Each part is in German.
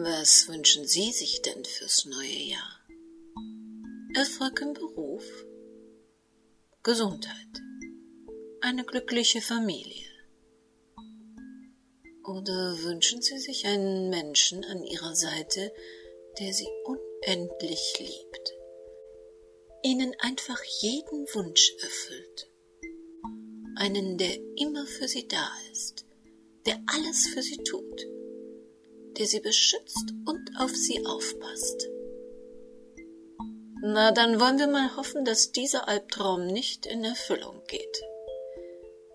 Was wünschen Sie sich denn fürs neue Jahr? Erfolg im Beruf? Gesundheit? Eine glückliche Familie? Oder wünschen Sie sich einen Menschen an Ihrer Seite, der Sie unendlich liebt, Ihnen einfach jeden Wunsch erfüllt, einen, der immer für Sie da ist, der alles für Sie tut, der Sie beschützt und auf Sie aufpasst. Na, dann wollen wir mal hoffen, dass dieser Albtraum nicht in Erfüllung geht.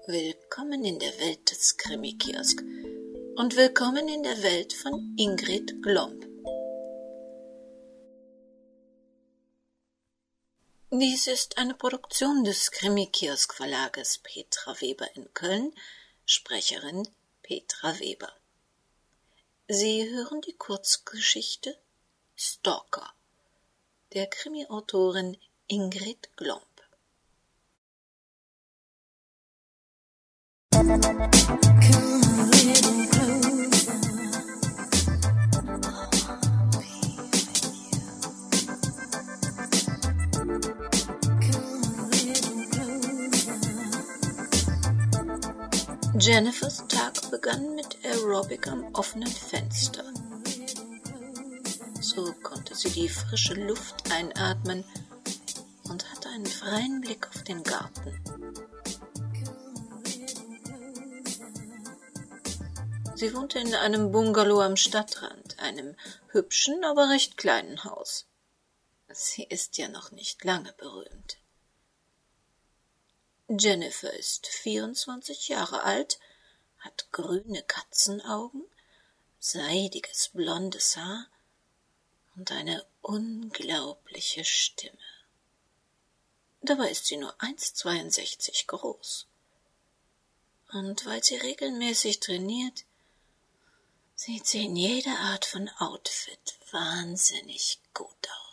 Willkommen in der Welt des Krimi-Kiosk und willkommen in der Welt von Ingrid Glomb. Dies ist eine Produktion des Krimi-Kiosk Verlages Petra Weber in Köln, Sprecherin Petra Weber. Sie hören die Kurzgeschichte Stalker der Krimi-Autorin Ingrid Glomb. Jennifers Tag begann mit Aerobic am offenen Fenster. So konnte sie die frische Luft einatmen und hatte einen freien Blick auf den Garten. Sie wohnte in einem Bungalow am Stadtrand, einem hübschen, aber recht kleinen Haus. Sie ist ja noch nicht lange berühmt. Jennifer ist 24 Jahre alt, hat grüne Katzenaugen, seidiges blondes Haar und eine unglaubliche Stimme. Dabei ist sie nur 1,62 groß. Und weil sie regelmäßig trainiert, sieht sie in jeder Art von Outfit wahnsinnig gut aus.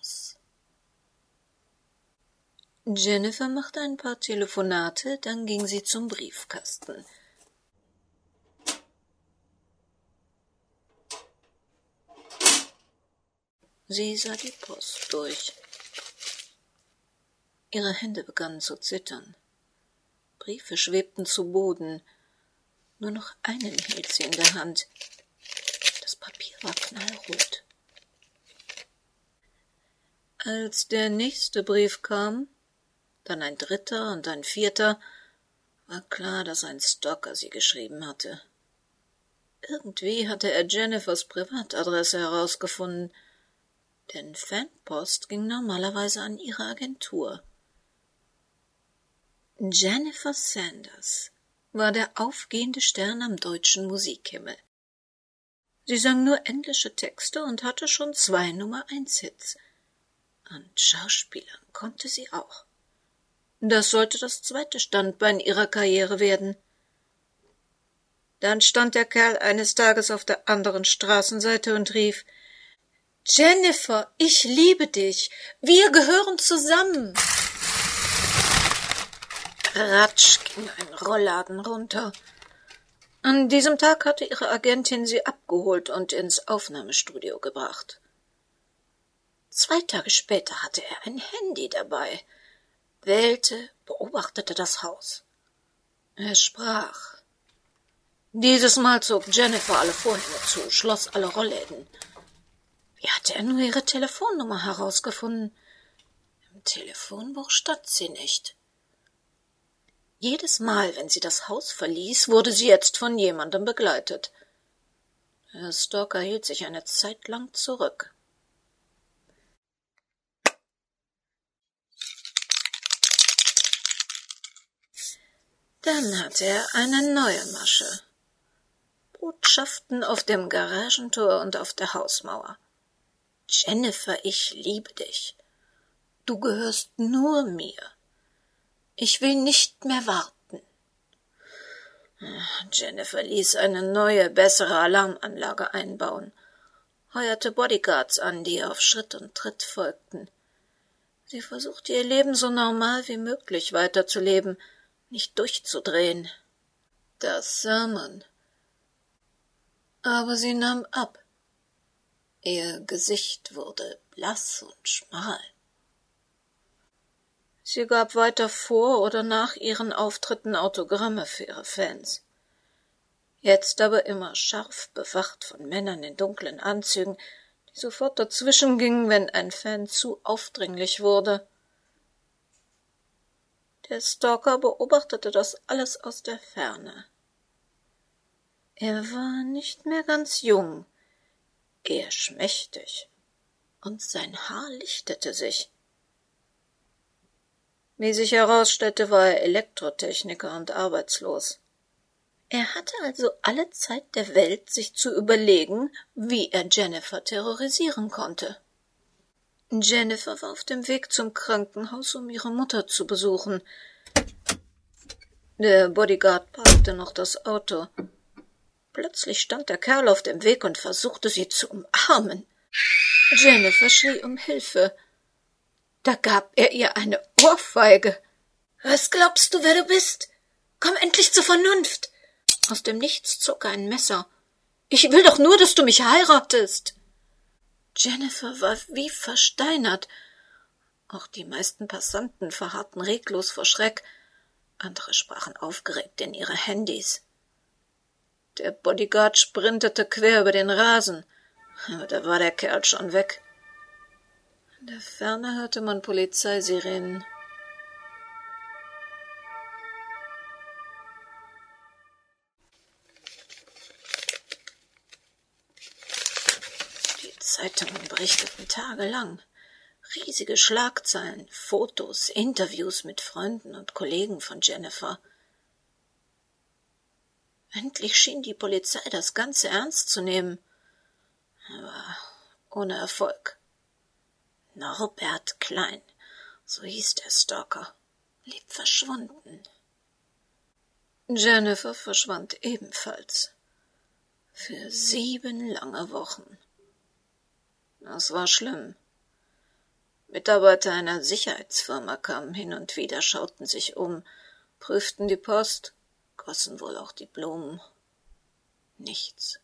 Jennifer machte ein paar Telefonate, dann ging sie zum Briefkasten. Sie sah die Post durch. Ihre Hände begannen zu zittern. Briefe schwebten zu Boden. Nur noch einen hielt sie in der Hand. Das Papier war knallrot. Als der nächste Brief kam, dann ein dritter und ein vierter, war klar, dass ein Stalker sie geschrieben hatte. Irgendwie hatte er Jennifers Privatadresse herausgefunden, denn Fanpost ging normalerweise an ihre Agentur. Jennifer Sanders war der aufgehende Stern am deutschen Musikhimmel. Sie sang nur englische Texte und hatte schon zwei Nummer eins Hits. Und Schauspielern konnte sie auch. Das sollte das zweite Standbein ihrer Karriere werden. Dann stand der Kerl eines Tages auf der anderen Straßenseite und rief Jennifer, ich liebe dich. Wir gehören zusammen. Ratsch ging ein Rollladen runter. An diesem Tag hatte ihre Agentin sie abgeholt und ins Aufnahmestudio gebracht. Zwei Tage später hatte er ein Handy dabei wählte, beobachtete das Haus. Er sprach. Dieses Mal zog Jennifer alle Vorhänge zu, schloss alle Rollläden. Wie hatte er nur ihre Telefonnummer herausgefunden? Im Telefonbuch stand sie nicht. Jedes Mal, wenn sie das Haus verließ, wurde sie jetzt von jemandem begleitet. Herr Stalker hielt sich eine Zeit lang zurück. Dann hatte er eine neue Masche. Botschaften auf dem Garagentor und auf der Hausmauer. Jennifer, ich liebe dich. Du gehörst nur mir. Ich will nicht mehr warten. Jennifer ließ eine neue, bessere Alarmanlage einbauen, heuerte Bodyguards an, die ihr auf Schritt und Tritt folgten. Sie versuchte ihr Leben so normal wie möglich weiterzuleben, nicht durchzudrehen. Das sah man. Aber sie nahm ab. Ihr Gesicht wurde blass und schmal. Sie gab weiter vor oder nach ihren Auftritten Autogramme für ihre Fans. Jetzt aber immer scharf bewacht von Männern in dunklen Anzügen, die sofort dazwischen gingen, wenn ein Fan zu aufdringlich wurde. Der Stalker beobachtete das alles aus der Ferne. Er war nicht mehr ganz jung, eher schmächtig, und sein Haar lichtete sich. Wie sich herausstellte, war er Elektrotechniker und arbeitslos. Er hatte also alle Zeit der Welt, sich zu überlegen, wie er Jennifer terrorisieren konnte. Jennifer war auf dem Weg zum Krankenhaus, um ihre Mutter zu besuchen. Der Bodyguard parkte noch das Auto. Plötzlich stand der Kerl auf dem Weg und versuchte sie zu umarmen. Jennifer schrie um Hilfe. Da gab er ihr eine Ohrfeige. Was glaubst du, wer du bist? Komm endlich zur Vernunft. Aus dem Nichts zog er ein Messer. Ich will doch nur, dass du mich heiratest. Jennifer war wie versteinert. Auch die meisten Passanten verharrten reglos vor Schreck. Andere sprachen aufgeregt in ihre Handys. Der Bodyguard sprintete quer über den Rasen, aber da war der Kerl schon weg. In der Ferne hörte man Polizeisirenen. Zeitungen berichteten tagelang. Riesige Schlagzeilen, Fotos, Interviews mit Freunden und Kollegen von Jennifer. Endlich schien die Polizei das Ganze ernst zu nehmen, aber ohne Erfolg. Norbert Klein, so hieß der Stalker, blieb verschwunden. Jennifer verschwand ebenfalls. Für sieben lange Wochen. Das war schlimm. Mitarbeiter einer Sicherheitsfirma kamen hin und wieder, schauten sich um, prüften die Post, gossen wohl auch die Blumen. Nichts.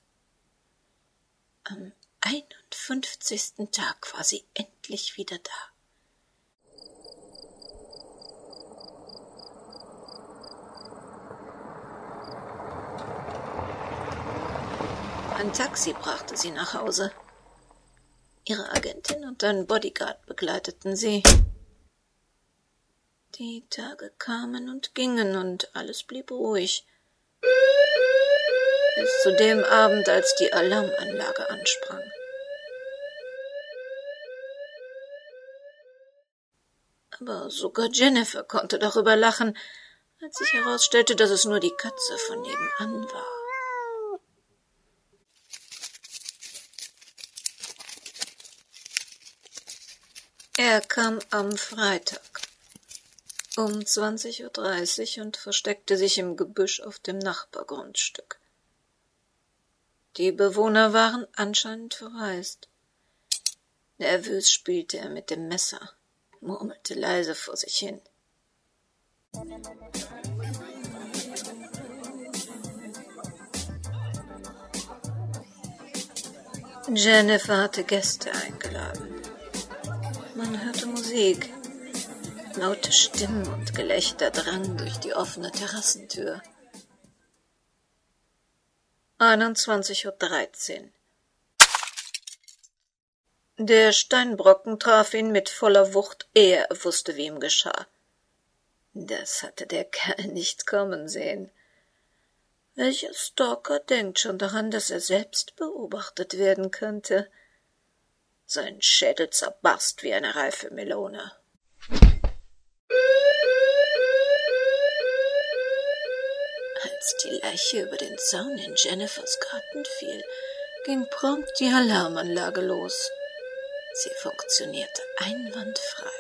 Am einundfünfzigsten Tag war sie endlich wieder da. Ein Taxi brachte sie nach Hause. Ihre Agentin und ein Bodyguard begleiteten sie. Die Tage kamen und gingen und alles blieb ruhig. Bis zu dem Abend, als die Alarmanlage ansprang. Aber sogar Jennifer konnte darüber lachen, als sich herausstellte, dass es nur die Katze von nebenan war. Er kam am Freitag um 20.30 Uhr und versteckte sich im Gebüsch auf dem Nachbargrundstück. Die Bewohner waren anscheinend verreist. Nervös spielte er mit dem Messer, murmelte leise vor sich hin. Jennifer hatte Gäste eingeladen. Musik. Laute Stimmen und Gelächter drangen durch die offene Terrassentür. 21.13 Uhr. Der Steinbrocken traf ihn mit voller Wucht, ehe er wusste, wie ihm geschah. Das hatte der Kerl nicht kommen sehen. Welcher Stalker denkt schon daran, dass er selbst beobachtet werden könnte? Sein Schädel zerbarst wie eine reife Melone. Als die Leiche über den Zaun in Jennifers Garten fiel, ging prompt die Alarmanlage los. Sie funktionierte einwandfrei.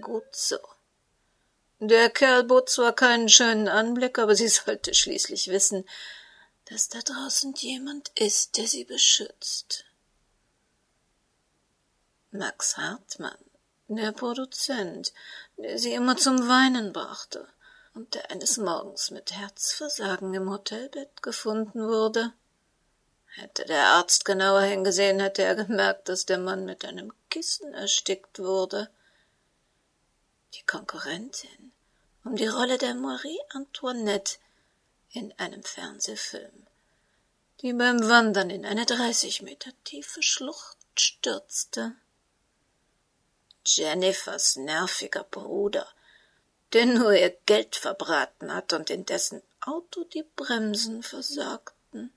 Gut so. Der Kerl bot zwar keinen schönen Anblick, aber sie sollte schließlich wissen, dass da draußen jemand ist, der sie beschützt. Max Hartmann, der Produzent, der sie immer zum Weinen brachte und der eines Morgens mit Herzversagen im Hotelbett gefunden wurde, Hätte der Arzt genauer hingesehen, hätte er gemerkt, dass der Mann mit einem Kissen erstickt wurde. Die Konkurrentin um die Rolle der Marie Antoinette in einem Fernsehfilm, die beim Wandern in eine dreißig Meter tiefe Schlucht stürzte. Jennifers nerviger Bruder, der nur ihr Geld verbraten hat und in dessen Auto die Bremsen versagten.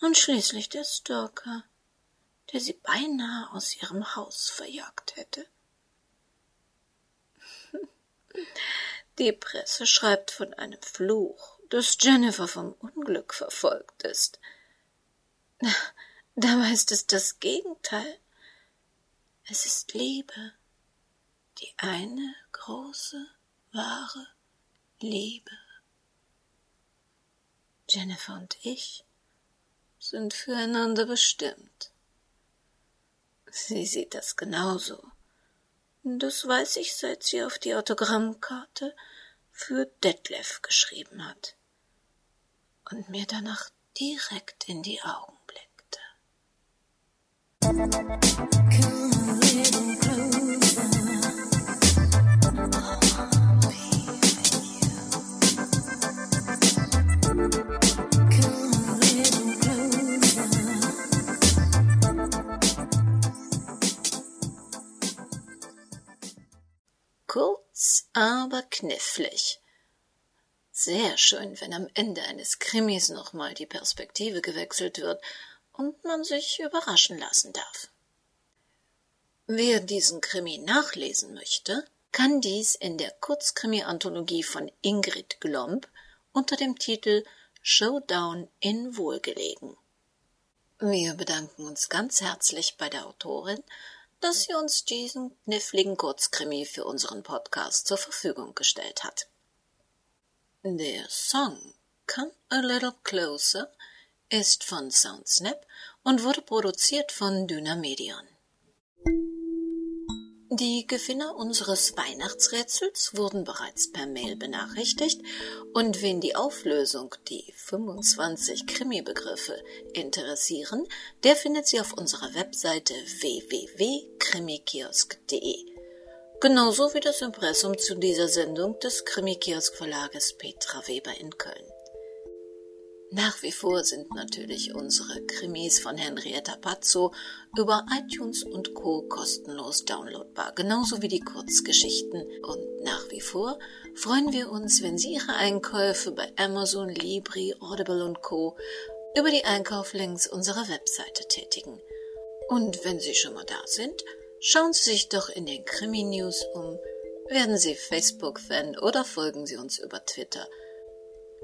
Und schließlich der Stalker, der sie beinahe aus ihrem Haus verjagt hätte. Die Presse schreibt von einem Fluch, dass Jennifer vom Unglück verfolgt ist. Dabei ist es das Gegenteil. Es ist Liebe, die eine große, wahre Liebe. Jennifer und ich sind füreinander bestimmt. Sie sieht das genauso. Das weiß ich, seit sie auf die Autogrammkarte für Detlef geschrieben hat und mir danach direkt in die Augen blickte. Kurz, aber knifflig. Sehr schön, wenn am Ende eines Krimis nochmal die Perspektive gewechselt wird und man sich überraschen lassen darf. Wer diesen Krimi nachlesen möchte, kann dies in der Kurzkrimi-Anthologie von Ingrid Glomb unter dem Titel Showdown in Wohlgelegen. Wir bedanken uns ganz herzlich bei der Autorin dass sie uns diesen kniffligen Kurzkrimi für unseren Podcast zur Verfügung gestellt hat. Der Song Come a Little Closer ist von Soundsnap und wurde produziert von Dynamedion. Die Gewinner unseres Weihnachtsrätsels wurden bereits per Mail benachrichtigt und wen die Auflösung, die 25 Krimi-Begriffe interessieren, der findet sie auf unserer Webseite www.krimikiosk.de. Genauso wie das Impressum zu dieser Sendung des Krimikiosk Verlages Petra Weber in Köln. Nach wie vor sind natürlich unsere Krimis von Henrietta Pazzo über iTunes und Co. kostenlos downloadbar, genauso wie die Kurzgeschichten. Und nach wie vor freuen wir uns, wenn Sie Ihre Einkäufe bei Amazon, Libri, Audible und Co. über die Einkauflinks unserer Webseite tätigen. Und wenn Sie schon mal da sind, schauen Sie sich doch in den Krimi-News um, werden Sie Facebook-Fan oder folgen Sie uns über Twitter –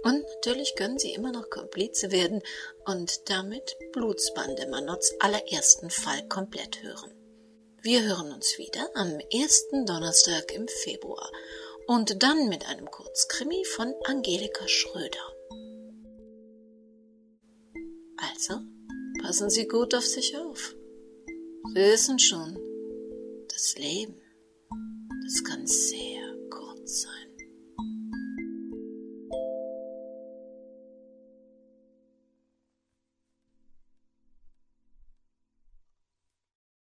und natürlich können sie immer noch Komplize werden und damit Blutsbande Manots allerersten Fall komplett hören. Wir hören uns wieder am ersten Donnerstag im Februar und dann mit einem Kurzkrimi von Angelika Schröder. Also, passen Sie gut auf sich auf. Sie wissen schon, das Leben, das kann sehr kurz sein.